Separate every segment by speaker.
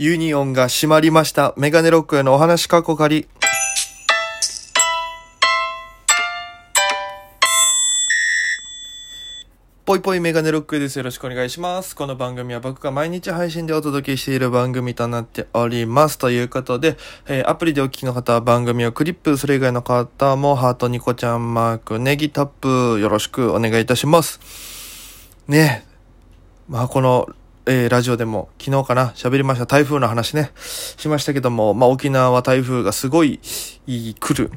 Speaker 1: ユニオンが閉まりました。メガネロックへのお話かっこかり。ぽいぽいメガネロックです。よろしくお願いします。この番組は僕が毎日配信でお届けしている番組となっております。ということで、えーアプリでお聞きの方は番組をクリップ、それ以外の方もハートニコちゃんマーク、ネギタップ、よろしくお願いいたします。ねまあこの、えーラジオでも昨日かな喋りました。台風の話ね、しましたけども、まあ沖縄は台風がすごい来る、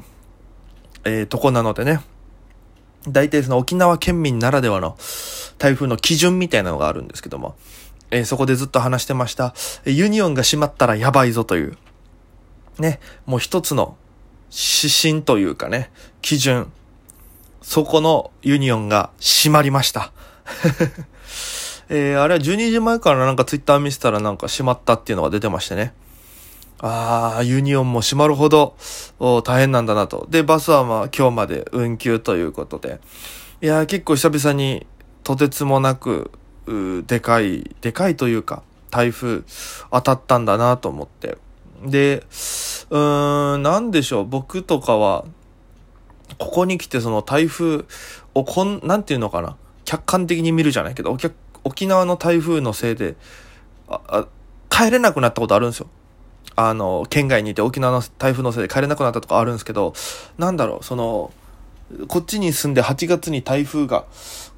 Speaker 1: えーとこなのでね、大体その沖縄県民ならではの台風の基準みたいなのがあるんですけども、えーそこでずっと話してました、えユニオンが閉まったらやばいぞという、ね、もう一つの指針というかね、基準、そこのユニオンが閉まりました。えーあれは12時前からなんかツイッター見せたらなんか閉まったっていうのが出てましてね。ああ、ユニオンも閉まるほど大変なんだなと。で、バスはまあ今日まで運休ということで。いやー結構久々にとてつもなく、でかい、でかいというか、台風当たったんだなと思って。で、うーん、なんでしょう、僕とかは、ここに来てその台風をこん、なんていうのかな、客観的に見るじゃないけど、客沖縄の台風のせいで、帰れなくなったことあるんですよ。あの、県外にいて沖縄の台風のせいで帰れなくなったとかあるんですけど、なんだろう、その、こっちに住んで8月に台風が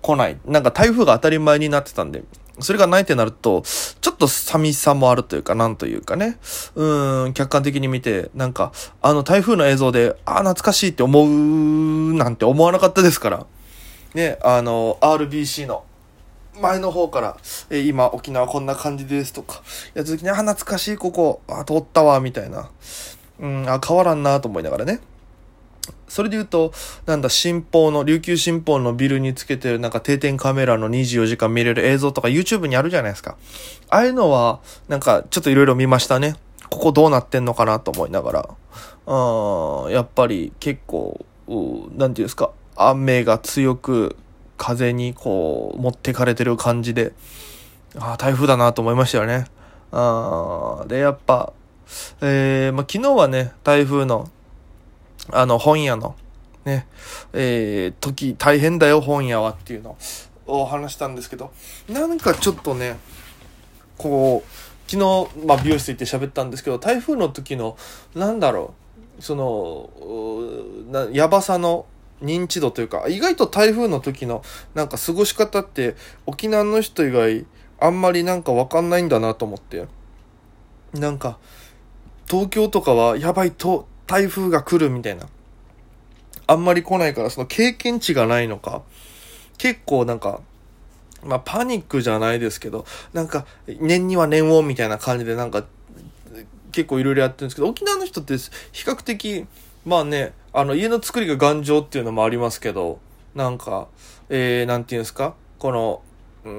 Speaker 1: 来ない。なんか台風が当たり前になってたんで、それがないってなると、ちょっと寂しさもあるというか、なんというかね。うん、客観的に見て、なんか、あの台風の映像で、ああ、懐かしいって思うなんて思わなかったですから。ね、あの、RBC の前の方から、えー今沖縄こんな感じですとか、やつ時に、あ、懐かしいここ、あ、通ったわ、みたいな。うん、あ、変わらんなと思いながらね。それで言うと、なんだ、新報の、琉球新報のビルにつけてるなんか定点カメラの24時間見れる映像とか YouTube にあるじゃないですか。ああいうのは、なんかちょっといろいろ見ましたね。ここどうなってんのかなと思いながら。うん、やっぱり結構、うなんていうんですか、雨が強く、風にこう、持ってかれてる感じで、ああ、台風だなと思いましたよね。あーで、やっぱ、えー、まあ、昨日はね、台風の、あの、本屋の、ね、えー、時、大変だよ、本屋はっていうのを話したんですけど、なんかちょっとね、こう、昨日、まあ、美容室行って喋ったんですけど、台風の時の、なんだろう、その、なやばさの認知度というか、意外と台風の時の、なんか過ごし方って、沖縄の人以外、あんまりなんかわかんないんだなと思って。なんか、東京とかは、やばいと、台風が来るみたいな。あんまり来ないから、その経験値がないのか、結構なんか、まあ、パニックじゃないですけど、なんか、念には念をみたいな感じで、なんか、結構いろいろやってるんですけど、沖縄の人って比較的、まあね、あの、家の作りが頑丈っていうのもありますけど、なんか、えー、なんていうんですか？この、うー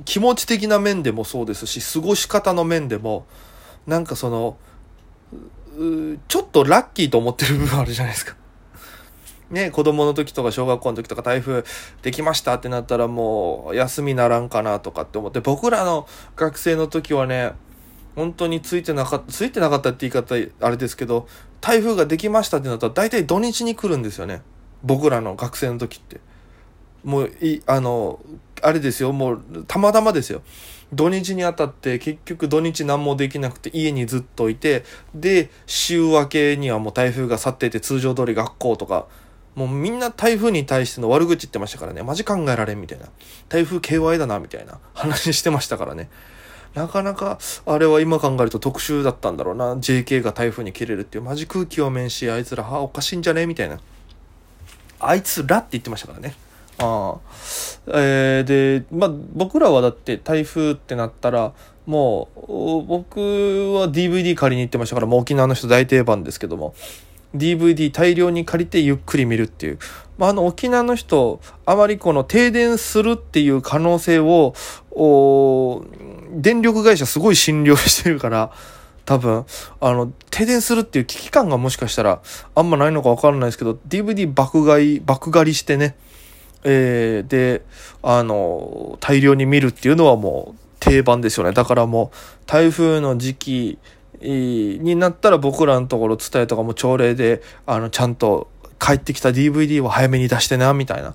Speaker 1: ん、気持ち的な面でもそうですし、過ごし方の面でも、なんかその、ちょっとラッキーと思ってる部分あるじゃないですか。ね、子供の時とか小学校の時とか台風できましたってなったらもう休みならんかなとかって思って、僕らの学生の時はね、本当についてなかった、ついてなかったって言い方あれですけど、台風ができましたってなったら大体土日に来るんですよね。僕らの学生の時って。もうい、あの、あれですよ、もうたまたまですよ。土日にあたって結局土日何もできなくて家にずっといて、で、週明けにはもう台風が去っていて通常通り学校とか、もうみんな台風に対しての悪口言ってましたからね。マジ考えられんみたいな。台風 KY だなみたいな話してましたからね。なかなか、あれは今考えると特殊だったんだろうな。JK が台風に切れるっていう、マジ空気読めんし、あいつら、はおかしいんじゃねみたいな。あいつらって言ってましたからね。ああ。えー、で、まあ、僕らはだって台風ってなったら、もう、僕は DVD 借りに行ってましたから、もう沖縄の人大定番ですけども、DVD 大量に借りてゆっくり見るっていう。まあ、あの沖縄の人、あまりこの停電するっていう可能性を、お電力会社すごい診療してるから、多分、あの、停電するっていう危機感がもしかしたらあんまないのかわからないですけど、DVD 爆買い、爆狩りしてね、えー、で、あの、大量に見るっていうのはもう定番ですよね。だからもう、台風の時期になったら僕らのところ伝えとかも朝礼で、あの、ちゃんと帰ってきた DVD を早めに出してな、みたいな。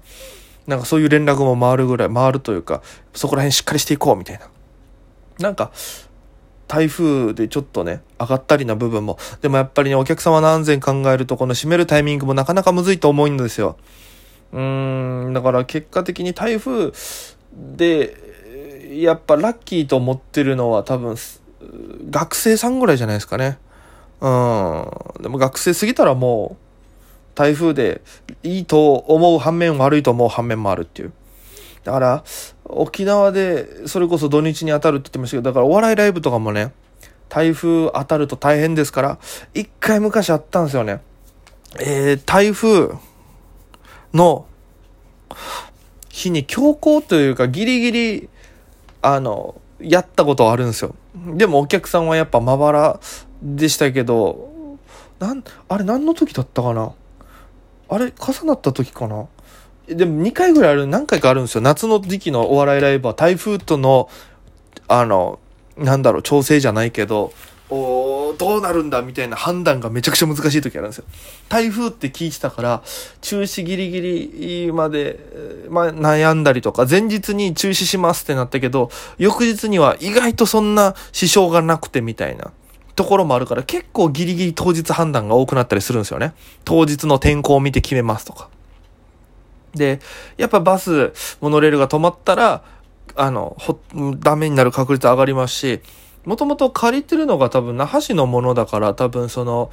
Speaker 1: なんかそういう連絡も回るぐらい、回るというか、そこら辺しっかりしていこう、みたいな。なんか、台風でちょっとね、上がったりな部分も、でもやっぱりね、お客様の安全考えると、この閉めるタイミングもなかなかむずいと思うんですよ。うーん、だから結果的に台風で、やっぱラッキーと思ってるのは多分、学生さんぐらいじゃないですかね。うん。でも学生過ぎたらもう、台風でいいと思う反面悪いと思う反面もあるっていう。だから、沖縄で、それこそ土日に当たるって言ってましたけど、だからお笑いライブとかもね、台風当たると大変ですから、一回昔あったんですよね。えー、台風の日に強行というかギリギリ、あの、やったことはあるんですよ。でもお客さんはやっぱまばらでしたけど、なん、あれ何の時だったかな？あれ重なった時かな？でも2回ぐらいある、何回かあるんですよ。夏の時期のお笑いライブは台風との、あの、なんだろう、調整じゃないけど、おどうなるんだみたいな判断がめちゃくちゃ難しい時あるんですよ。台風って聞いてたから、中止ギリギリまで、まあ、悩んだりとか、前日に中止しますってなったけど、翌日には意外とそんな支障がなくてみたいな。ところもあるから結構ギリギリ当日判断が多くなったりするんですよね。当日の天候を見て決めますとか。で、やっぱバス、モノレールが止まったら、あの、ダメになる確率上がりますし、もともと借りてるのが多分那覇市のものだから多分その、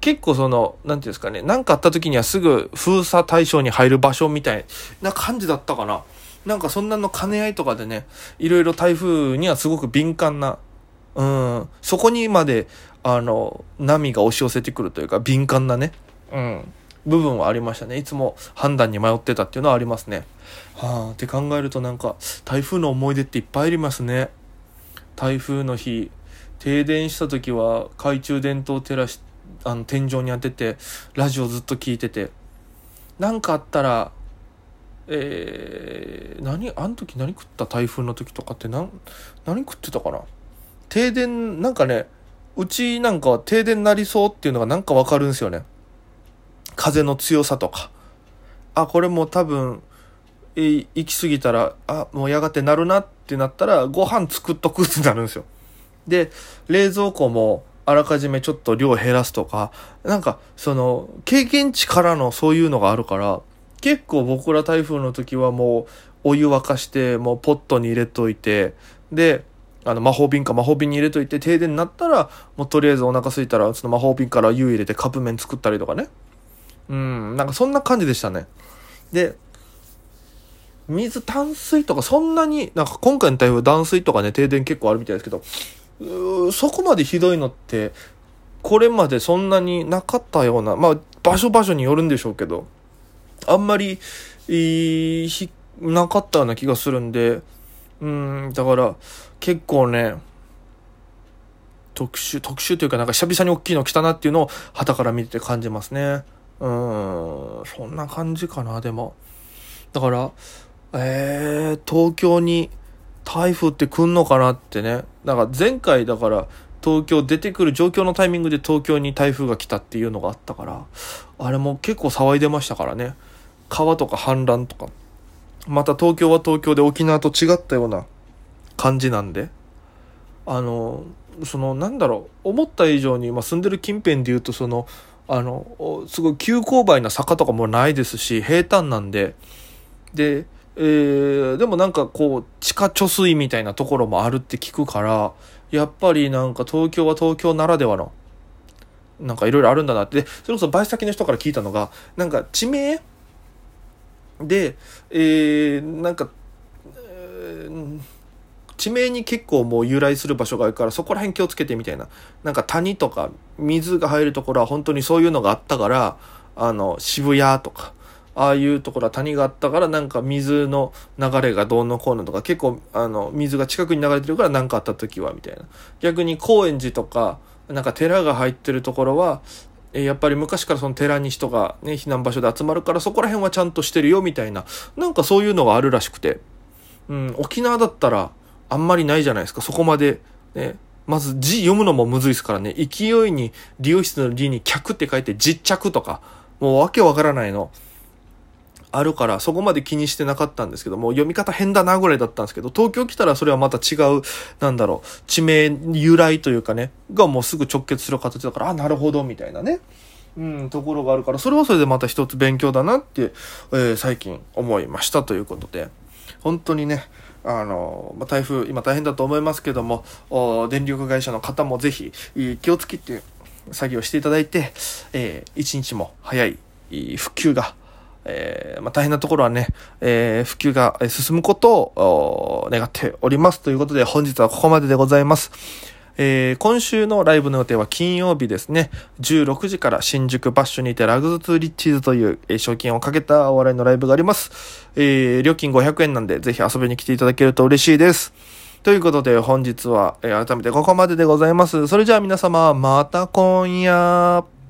Speaker 1: 結構その、なんていうんですかね、何かあった時にはすぐ封鎖対象に入る場所みたいな感じだったかな。なんかそんなの兼ね合いとかでね、いろいろ台風にはすごく敏感な、うん、そこにまで、あの、波が押し寄せてくるというか、敏感なね、うん、部分はありましたね。いつも判断に迷ってたっていうのはありますね。はあ、って考えるとなんか、台風の思い出っていっぱいありますね。台風の日、停電した時は懐中電灯を照らし、あの、天井に当てて、ラジオずっと聞いてて、なんかあったら、えー、何、あの時何食った台風の時とかって何、何食ってたかな？停電、なんかね、うちなんかは停電なりそうっていうのがなんかわかるんですよね。風の強さとか。あ、これも多分、行き過ぎたら、あ、もうやがてなるなってなったら、ご飯作っとくってなるんですよ。で、冷蔵庫もあらかじめちょっと量減らすとか、なんか、その、経験値からのそういうのがあるから、結構僕ら台風の時はもう、お湯沸かして、もうポットに入れといて、で、あの、魔法瓶か魔法瓶に入れといて、停電になったら、もうとりあえずお腹空いたら、その魔法瓶から湯入れてカップ麺作ったりとかね。うん、なんかそんな感じでしたね。で、水、淡水とかそんなに、なんか今回の台風断水とかね、停電結構あるみたいですけど、そこまでひどいのって、これまでそんなになかったような、まあ、場所場所によるんでしょうけど、あんまり、いい、なかったような気がするんで、うん、だから、結構ね、特殊、特殊というかなんか久々に大きいの来たなっていうのを旗から見てて感じますね。うん、そんな感じかな、でも。だから、えー、東京に台風って来んのかなってね。だか前回だから東京出てくる状況のタイミングで東京に台風が来たっていうのがあったから、あれも結構騒いでましたからね。川とか氾濫とか。また東京は東京で沖縄と違ったような感じなんで。あの、そのなんだろう、思った以上に、まあ、住んでる近辺で言うとその、あの、すごい急勾配な坂とかもないですし、平坦なんで、で、えー、でもなんかこう、地下貯水みたいなところもあるって聞くから、やっぱりなんか東京は東京ならではの、なんかいろいろあるんだなって、それこそバイ先の人から聞いたのが、なんか地名で、えー、なんか、えー地名に結構もう由来する場所があるからそこら辺気をつけてみたいな。なんか谷とか水が入るところは本当にそういうのがあったからあの渋谷とかああいうところは谷があったからなんか水の流れがどうのこうのとか結構あの水が近くに流れてるから何かあった時はみたいな逆に高円寺とかなんか寺が入ってるところはやっぱり昔からその寺に人がね避難場所で集まるからそこら辺はちゃんとしてるよみたいななんかそういうのがあるらしくて、うん、沖縄だったらあんまりないじゃないですか。そこまで、ね。まず字読むのもむずいですからね。勢いに、理容室の理に客って書いて実着とか、もうわけわからないの。あるから、そこまで気にしてなかったんですけども、読み方変だなぐらいだったんですけど、東京来たらそれはまた違う、なんだろう、地名由来というかね、がもうすぐ直結する形だから、あ、なるほど、みたいなね。うん、ところがあるから、それはそれでまた一つ勉強だなって、えー、最近思いましたということで、本当にね、あの、まあ、台風、今大変だと思いますけども、お電力会社の方もぜひ気をつけて作業していただいて、えー、一日も早い復旧がえー、まあ、大変なところはね、えー、普及が進むことを願っております。ということで、本日はここまででございます。えー、今週のライブの予定は金曜日ですね。16時から新宿バッシュにてラグズツーリッチーズという、えー、賞金をかけたお笑いのライブがあります。えー、料金500円なんで、ぜひ遊びに来ていただけると嬉しいです。ということで、本日は、え、改めてここまででございます。それじゃあ皆様、また今夜。